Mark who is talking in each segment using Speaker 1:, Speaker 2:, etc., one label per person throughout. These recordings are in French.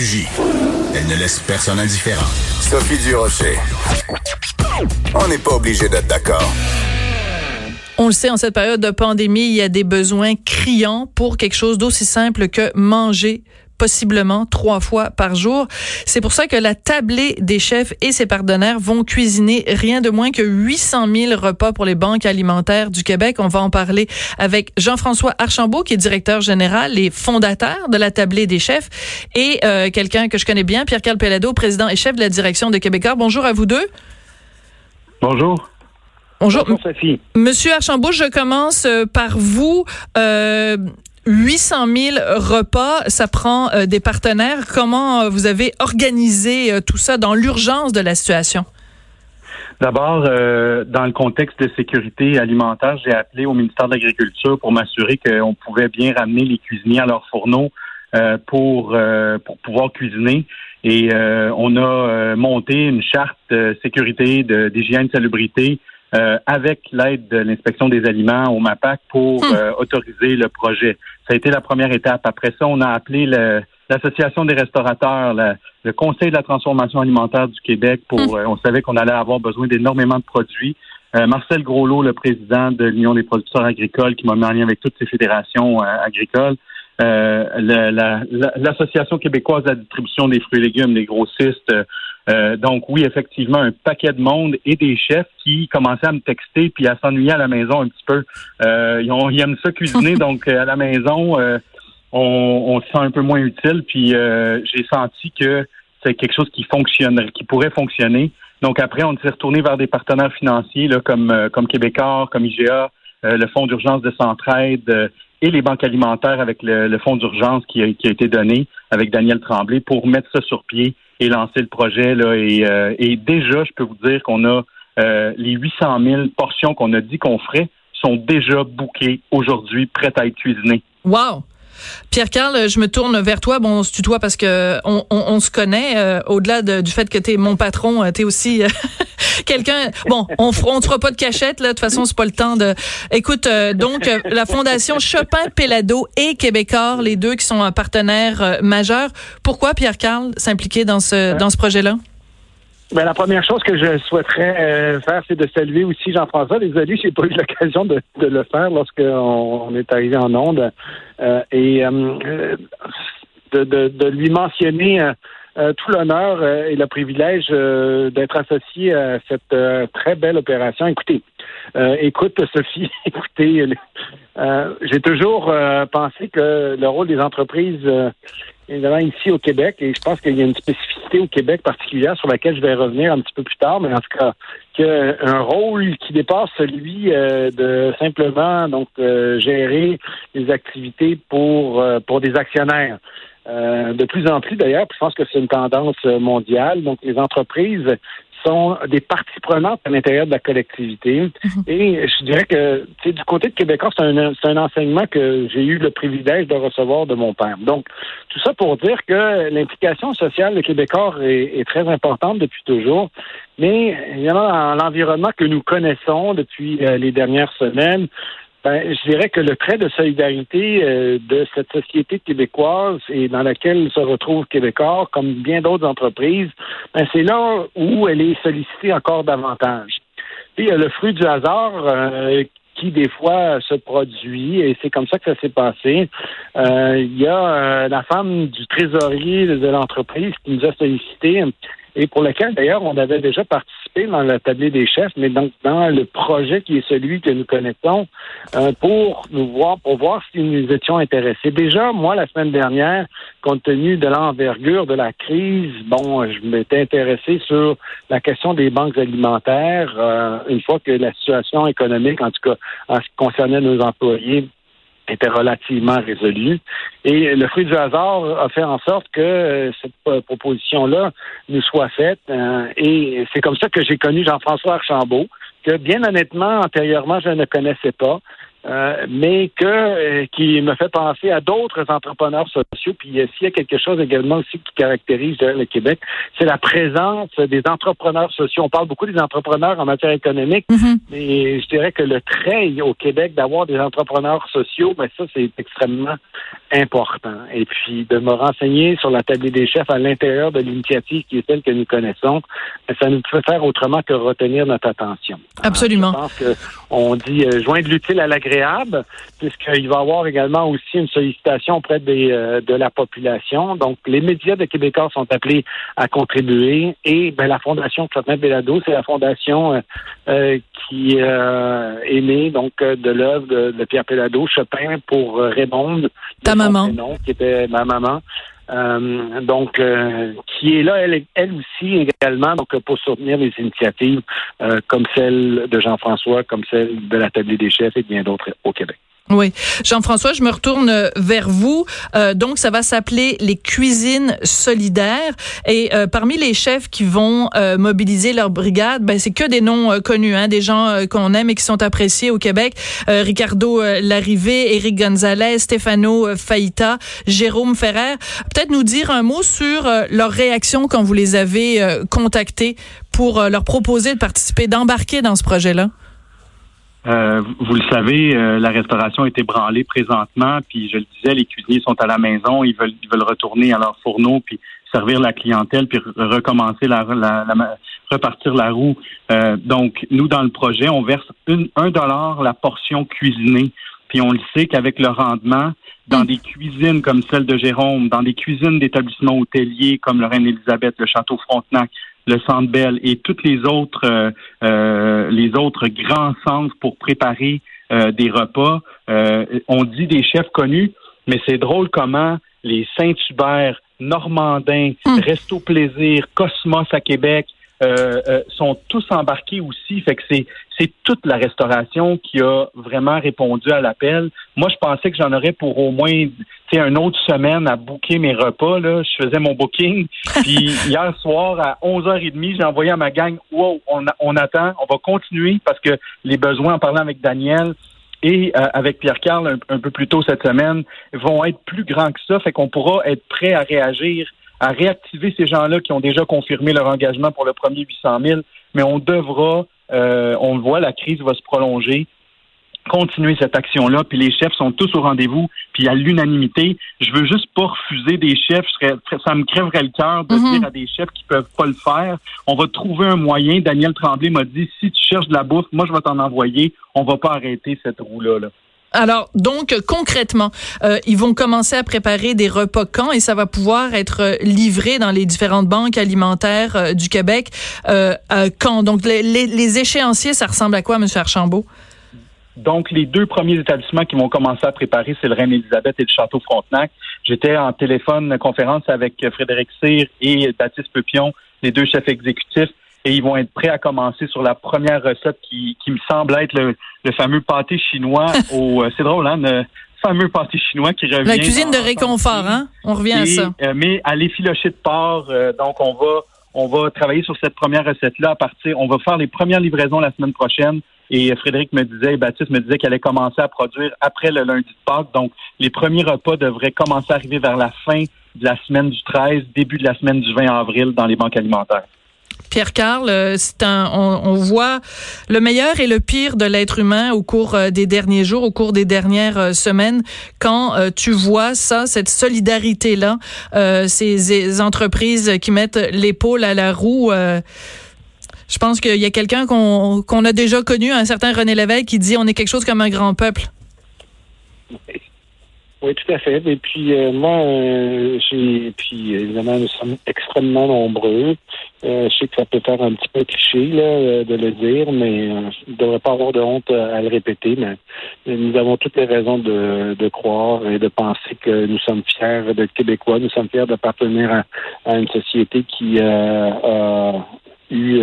Speaker 1: rugit. Elle ne laisse personne indifférent. Sophie Durocher. On n'est pas obligé d'être d'accord.
Speaker 2: On le sait, en cette période de pandémie, il y a des besoins criants pour quelque chose d'aussi simple que manger possiblement trois fois par jour. C'est pour ça que la tablée des chefs et ses partenaires vont cuisiner rien de moins que 800 000 repas pour les banques alimentaires du Québec. On va en parler avec Jean-François Archambault, qui est directeur général et fondateur de la tablée des chefs, et euh, quelqu'un que je connais bien, Pierre-Carl Pellado, président et chef de la direction de Québécois. Bonjour à vous deux.
Speaker 3: Bonjour.
Speaker 2: Bonjour, Sophie. Monsieur Archambault, je commence euh, par vous. Euh, 800 000 repas, ça prend euh, des partenaires. Comment euh, vous avez organisé euh, tout ça dans l'urgence de la situation?
Speaker 3: D'abord, dans le contexte de sécurité alimentaire, j'ai appelé au ministère de l'Agriculture pour m'assurer qu'on pouvait bien ramener les cuisiniers à leur fourneau pour, pour pouvoir cuisiner. Et on a monté une charte sécurité, d'hygiène, de, salubrité euh, avec l'aide de l'inspection des aliments au MAPAC pour hmm. euh, autoriser le projet. Ça a été la première étape. Après ça, on a appelé l'Association des restaurateurs, le Conseil de la transformation alimentaire du Québec pour hmm. euh, on savait qu'on allait avoir besoin d'énormément de produits. Marcel Groslot, le président de l'Union des producteurs agricoles, qui m'a mis en lien avec toutes ces fédérations agricoles. L'Association québécoise de la distribution des fruits et légumes, des grossistes, euh, donc oui, effectivement, un paquet de monde et des chefs qui commençaient à me texter puis à s'ennuyer à la maison un petit peu. Euh, ils, ont, ils aiment ça cuisiner, donc euh, à la maison, on, se sent un peu moins utile. Puis j'ai senti que c'est quelque chose qui fonctionnerait, qui pourrait fonctionner. Donc après, on s'est retourné vers des partenaires financiers là, comme comme Québécois, comme IGA, le Fonds d'urgence de Centraide et les banques alimentaires avec le, fonds d'urgence qui a, qui a été donné avec Daniel Tremblay pour mettre ça sur pied et lancer le projet. Là, et, euh, et déjà, je peux vous dire qu'on a euh, les 800 000 portions qu'on a dit qu'on ferait sont déjà bouquées aujourd'hui, prêtes à être cuisinées.
Speaker 2: Wow! Pierre-Carl, je me tourne vers toi. Bon, on se tutoie parce que on, on, se connaît. Euh, au-delà du fait que tu es mon patron, tu es aussi quelqu'un. Bon, on ne fera pas de cachette là. De toute façon, c'est pas le temps de. Écoute, euh, donc euh, la fondation Chopin Pelado et Québécois, les deux qui sont un partenaire euh, majeur. Pourquoi Pierre Carl s'impliquer dans ce dans ce projet-là?
Speaker 4: Ben, la première chose que je souhaiterais faire, c'est de saluer aussi Jean-François. Désolé, j'ai pas eu l'occasion de, de, le faire lorsqu'on on est arrivé en onde. Et de, de, de, lui mentionner euh, tout l'honneur euh, et le privilège euh, d'être associé à cette très belle opération. Écoutez, écoute, Sophie, écoutez, j'ai toujours pensé que le rôle des entreprises, évidemment ici au Québec, et je pense qu'il y a une spécificité au Québec particulière sur laquelle je vais revenir un petit peu plus tard, mais en tout cas, qu'un rôle qui dépasse celui de simplement donc gérer les activités pour pour des actionnaires. Euh, de plus en plus d'ailleurs, je pense que c'est une tendance euh, mondiale. Donc les entreprises sont des parties prenantes à l'intérieur de la collectivité. Mhm. Et je dirais que du côté de Québécois, c'est un, un, enseignement que j'ai eu le privilège de recevoir de mon père. Donc, tout ça pour dire que l'implication sociale de Québécois est, est, très importante depuis toujours. Mais évidemment, dans l'environnement que nous connaissons depuis euh, les dernières semaines, ben, je dirais que le trait de solidarité euh, de cette société québécoise et dans laquelle se retrouve Québécois, comme bien d'autres entreprises, ben, c'est là où elle est sollicitée encore davantage. Il y a le fruit du hasard euh, qui des fois se produit et c'est comme ça que ça s'est passé. Euh, il y a la femme du trésorier de l'entreprise qui nous a sollicité et pour lequel d'ailleurs on avait déjà participé dans la tablée des chefs, mais donc dans le projet qui est celui que nous connaissons euh, pour nous voir, pour voir si nous étions intéressés. Déjà, moi, la semaine dernière, compte tenu de l'envergure de la crise, bon, je m'étais intéressé sur la question des banques alimentaires, euh, une fois que la situation économique, en tout cas en ce qui concernait nos employés, était relativement résolu. Et le fruit du hasard a fait en sorte que euh, cette proposition-là nous soit faite. Euh, et c'est comme ça que j'ai connu Jean-François Archambault, que bien honnêtement, antérieurement, je ne connaissais pas. Euh, mais que euh, qui me fait penser à d'autres entrepreneurs sociaux. Puis s'il y a quelque chose également aussi qui caractérise le Québec, c'est la présence des entrepreneurs sociaux. On parle beaucoup des entrepreneurs en matière économique, mm-hmm. mais je dirais que le trait au Québec d'avoir des entrepreneurs sociaux, ben ça c'est extrêmement important. Et puis de me renseigner sur la table des chefs à l'intérieur de l'initiative qui est celle que nous connaissons, ben, ça ne peut faire autrement que retenir notre attention.
Speaker 2: Absolument.
Speaker 4: je pense que on dit euh, joindre l'utile à l'agréable, puisqu'il va y avoir également aussi une sollicitation auprès des, euh, de la population. Donc, les médias de Québécois sont appelés à contribuer et ben, la Fondation Clotin Bellado, c'est la fondation euh, euh qui est née donc de l'œuvre de, Pierre Pellado, Chopin, pour répondre.
Speaker 2: Ta maman.
Speaker 4: qui était ma maman. Euh, donc, euh, qui est là, elle, elle aussi également, donc pour soutenir les initiatives euh, comme celle de Jean-François, comme celle de la Table des chefs et bien d'autres au Québec.
Speaker 2: Oui. Jean-François, je me retourne vers vous. Euh, donc, ça va s'appeler les cuisines solidaires. Et euh, parmi les chefs qui vont euh, mobiliser leur brigade, ben, c'est que des noms connus, hein, des gens qu'on aime et qui sont appréciés au Québec. Ricardo Larrivé, Éric Gonzalez, Stefano Faïta, Jérôme Ferrer. Peut-être nous dire un mot sur leur réaction quand vous les avez contactés pour leur proposer de participer, d'embarquer dans ce projet-là.
Speaker 3: Euh, vous le savez, euh, la restauration est ébranlée présentement, puis je le disais, les cuisiniers sont à la maison, ils veulent, ils veulent retourner à leur fourneau, puis servir la clientèle, puis recommencer la, la, repartir la roue. Euh, donc, nous, dans le projet, on verse un dollar la portion cuisinée, puis on le sait qu'avec le rendement, dans des cuisines comme celle de Jérôme, dans des cuisines d'établissements hôteliers comme le Reine-Élisabeth, le Château Frontenac, le Centre Bell et toutes les autres euh, euh, les autres grands centres pour préparer euh, des repas. on dit des chefs connus, mais c'est drôle comment les Saint-Hubert, Normandin, hmm. Resto Plaisir, Cosmos à Québec, sont tous embarqués aussi. Fait que c'est c'est toute la restauration qui a vraiment répondu à l'appel. Moi, je pensais que j'en aurais pour au moins une autre semaine à booker mes repas. Là. Je faisais mon booking. Puis hier soir, à 11h30, j'ai envoyé à ma gang Wow, on, on attend, on va continuer parce que les besoins, en parlant avec Daniel, et euh, avec Pierre-Carl un, peu plus tôt cette semaine vont être plus grands que ça, fait qu'on pourra être prêt à réagir à réactiver ces gens-là qui ont déjà confirmé leur engagement pour le premier 800 000, mais on devra, euh, on le voit, la crise va se prolonger continuer cette action-là, puis les chefs sont tous au rendez-vous, puis à l'unanimité. Je veux juste pas refuser des chefs, ça me crèverait le cœur de mhm. dire à des chefs qui peuvent pas le faire. On va trouver un moyen. Daniel Tremblay m'a dit si tu cherches de la bouffe, moi je vais t'en envoyer. On va pas arrêter cette roue-là. Là.
Speaker 2: Alors, donc, concrètement, euh, ils vont commencer à préparer des repas quand et ça va pouvoir être euh, livré dans les différentes banques alimentaires euh, du Québec quand? Donc, les, échéanciers, ça ressemble à quoi, M. Archambault?
Speaker 3: Donc, les deux premiers établissements qui vont commencer à préparer, c'est le Reine-Élisabeth et le Château Frontenac. J'étais en téléphone conférence avec Frédéric Cyr et Baptiste Pepion, les deux chefs exécutifs et ils vont être prêts à commencer sur la première recette qui, qui me semble être le, le fameux pâté chinois au euh, c'est drôle hein le fameux pâté chinois qui revient
Speaker 2: la cuisine de réconfort hein? On revient à ça
Speaker 3: euh, mais à l'effiloché de porc euh, donc on va on va travailler sur cette première recette là à partir on va faire les premières livraisons la semaine prochaine et Frédéric me disait, Baptiste me disait qu'elle allait commencer à produire après le lundi de Pâques. Donc, les premiers repas devraient commencer à arriver vers la fin de la semaine du 13, début de la semaine du 20 avril dans les banques alimentaires.
Speaker 2: Pierre Carl, euh, c'est un, on, voit le meilleur et le pire de l'être humain au cours euh, des derniers jours, au cours des dernières euh, semaines. Quand tu vois ça, cette solidarité là, ces, entreprises qui mettent l'épaule à la roue. je pense qu'il y a quelqu'un qu'on qu'on a déjà connu, un certain René Lévesque, qui dit on est quelque chose comme un grand peuple.
Speaker 4: Oui, tout à fait. Et puis euh, moi, euh, j'ai puis évidemment nous sommes extrêmement nombreux. Euh, je sais que ça peut faire un petit peu cliché là, de le dire, mais je ne devrais pas avoir de honte à le répéter. Mais nous avons toutes les raisons de, de croire et de penser que nous sommes fiers d'être Québécois. Nous sommes fiers d'appartenir à, à, une société qui a eu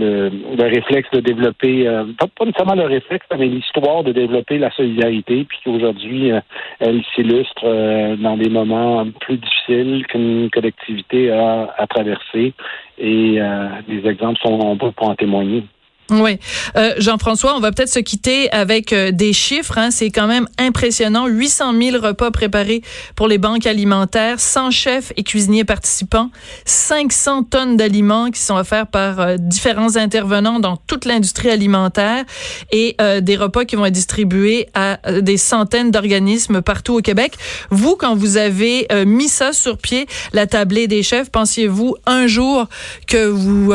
Speaker 4: le, le, réflexe de développer, euh, pas, nécessairement le réflexe, mais l'histoire de développer la solidarité, puis qu'aujourd'hui, euh, elle s'illustre euh, dans des moments plus difficiles qu'une collectivité a à traverser. Et des exemples sont nombreux pour en témoigner.
Speaker 2: Oui. Euh, Jean-François, on va peut-être se quitter avec euh, des chiffres. Hein. C'est quand même impressionnant. 800 000 repas préparés pour les banques alimentaires, 100 chefs et cuisiniers participants, 500 tonnes d'aliments qui sont offerts par euh, différents intervenants dans toute l'industrie alimentaire et des repas qui vont être distribués à des centaines d'organismes partout au Québec. Vous, quand vous avez mis ça sur pied, la tablée des chefs, pensiez-vous un jour que vous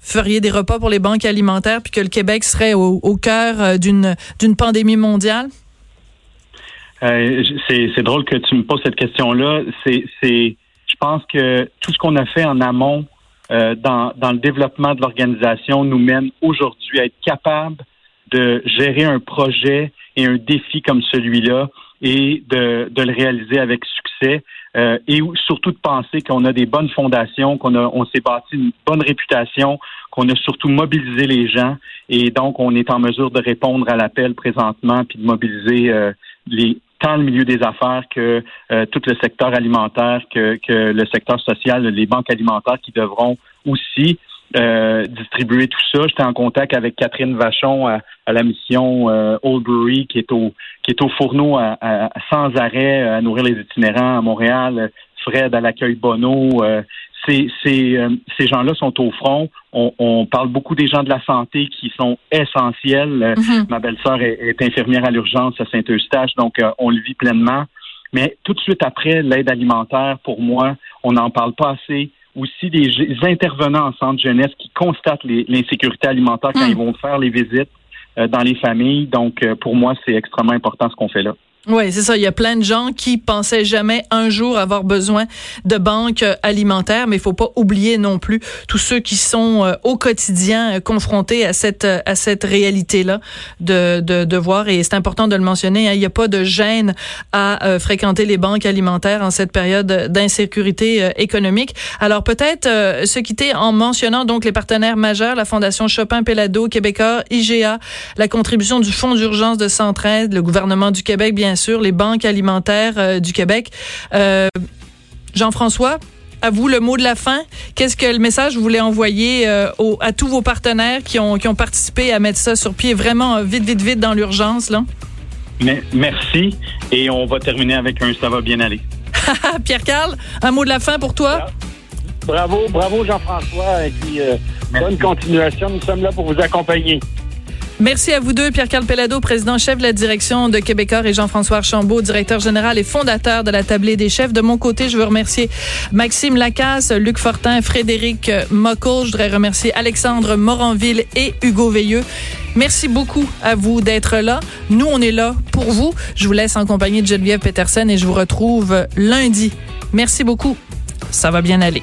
Speaker 2: feriez des repas pour les banques alimentaires puis que le Québec serait au, cœur euh, d'une pandémie mondiale?
Speaker 3: Euh, c'est drôle que tu me poses cette question-là. Je pense que tout ce qu'on a fait en amont euh, dans, le développement de l'organisation nous mène aujourd'hui à être capable de gérer un projet et un défi comme celui-là et de le réaliser avec succès. Euh, et surtout de penser qu'on a des bonnes fondations, qu'on a, on s'est bâti une bonne réputation, qu'on a surtout mobilisé les gens et donc on est en mesure de répondre à l'appel présentement puis de mobiliser euh, les tant le milieu des affaires que euh, tout le secteur alimentaire, que, que le secteur social, les banques alimentaires qui devront aussi euh, distribuer tout ça. J'étais en contact avec Catherine Vachon à, la mission euh, Oldbury qui est au qui est au fourneau à, sans arrêt à nourrir les itinérants à Montréal. Fred à l'accueil Bono. Euh, ces, ces, euh, ces gens-là sont au front. On, on, parle beaucoup des gens de la santé qui sont essentiels. Mm-hmm. Ma belle-sœur est, est, infirmière à l'urgence à Saint-Eustache, donc on le vit pleinement. Mais tout de suite après, l'aide alimentaire, pour moi, on n'en parle pas assez aussi des intervenants en centre jeunesse qui constatent l'insécurité alimentaire quand hmm. ils vont faire les visites euh, dans les familles. Donc, euh, pour moi, c'est extrêmement important ce qu'on fait là.
Speaker 2: Oui, c'est ça. Il y a plein de gens qui pensaient jamais un jour avoir besoin de banques euh, alimentaires, mais il faut pas oublier non plus tous ceux qui sont euh, au quotidien euh, confrontés à cette à cette réalité-là de, de, de voir. Et c'est important de le mentionner. Hein, il n'y a pas de gêne à fréquenter les banques alimentaires en cette période d'insécurité économique. Alors peut-être se quitter en mentionnant donc les partenaires majeurs, la Fondation Chopin Pelado, Québécois, IGA, la contribution du Fonds d'urgence de Centraide, le gouvernement du Québec, bien bien sûr, les banques alimentaires euh, du Québec. Euh, Jean-François, à vous le mot de la fin. Qu'est-ce que le message vous voulez envoyer euh, à tous vos partenaires qui ont, qui ont participé à mettre ça sur pied vraiment vite, vite, vite dans l'urgence, là?
Speaker 3: Mais, merci. Et on va terminer avec un ça va bien aller.
Speaker 2: Pierre-Carl, un mot de la fin pour toi?
Speaker 4: Bravo, bravo Jean-François. Et puis, bonne continuation. Nous sommes là pour vous accompagner.
Speaker 2: Merci à vous deux, Pierre-Carl Pellado, président-chef de la direction de Québécois et Jean-François Archambault, directeur général et fondateur de la Tablée des chefs. De mon côté, je veux remercier Maxime Lacasse, Luc Fortin, Frédéric Mockel. Je voudrais remercier Alexandre Moranville et Hugo Veilleux. Merci beaucoup à vous d'être là. Nous, on est là pour vous. Je vous laisse en compagnie de Geneviève Peterson et je vous retrouve lundi. Merci beaucoup. Ça va bien aller.